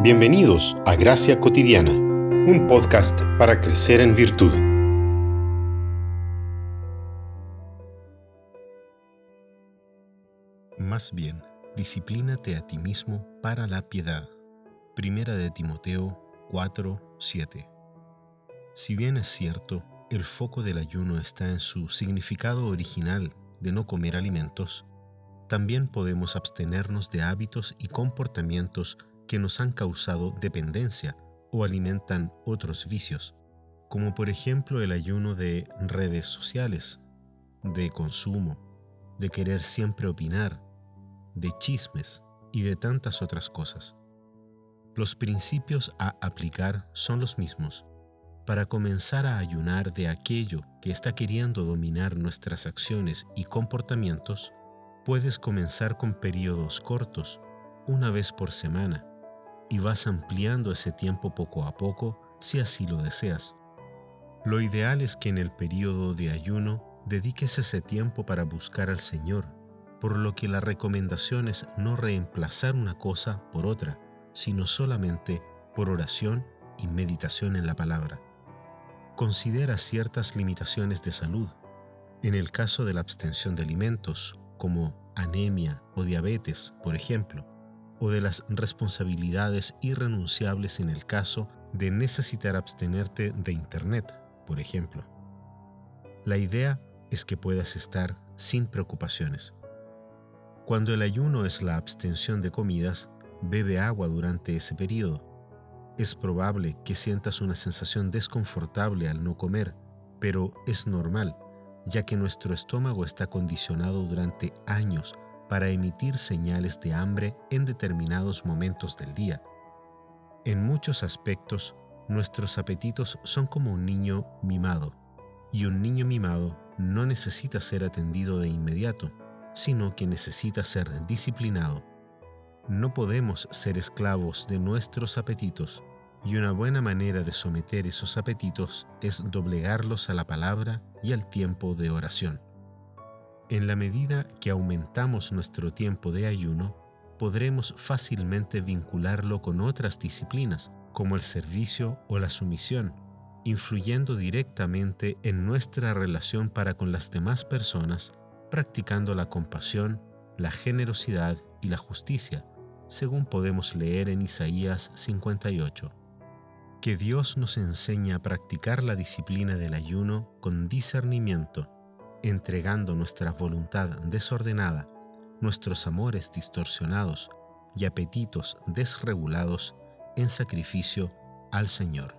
Bienvenidos a Gracia Cotidiana, un podcast para crecer en virtud. Más bien, disciplínate a ti mismo para la piedad. Primera de Timoteo 4, 7. Si bien es cierto, el foco del ayuno está en su significado original de no comer alimentos, también podemos abstenernos de hábitos y comportamientos que nos han causado dependencia o alimentan otros vicios, como por ejemplo el ayuno de redes sociales, de consumo, de querer siempre opinar, de chismes y de tantas otras cosas. Los principios a aplicar son los mismos. Para comenzar a ayunar de aquello que está queriendo dominar nuestras acciones y comportamientos, Puedes comenzar con periodos cortos, una vez por semana, y vas ampliando ese tiempo poco a poco si así lo deseas. Lo ideal es que en el periodo de ayuno dediques ese tiempo para buscar al Señor, por lo que la recomendación es no reemplazar una cosa por otra, sino solamente por oración y meditación en la palabra. Considera ciertas limitaciones de salud. En el caso de la abstención de alimentos como anemia o diabetes, por ejemplo, o de las responsabilidades irrenunciables en el caso de necesitar abstenerte de Internet, por ejemplo. La idea es que puedas estar sin preocupaciones. Cuando el ayuno es la abstención de comidas, bebe agua durante ese periodo. Es probable que sientas una sensación desconfortable al no comer, pero es normal ya que nuestro estómago está condicionado durante años para emitir señales de hambre en determinados momentos del día. En muchos aspectos, nuestros apetitos son como un niño mimado, y un niño mimado no necesita ser atendido de inmediato, sino que necesita ser disciplinado. No podemos ser esclavos de nuestros apetitos, y una buena manera de someter esos apetitos es doblegarlos a la palabra y al tiempo de oración. En la medida que aumentamos nuestro tiempo de ayuno, podremos fácilmente vincularlo con otras disciplinas, como el servicio o la sumisión, influyendo directamente en nuestra relación para con las demás personas, practicando la compasión, la generosidad y la justicia, según podemos leer en Isaías 58 que Dios nos enseña a practicar la disciplina del ayuno con discernimiento, entregando nuestra voluntad desordenada, nuestros amores distorsionados y apetitos desregulados en sacrificio al Señor.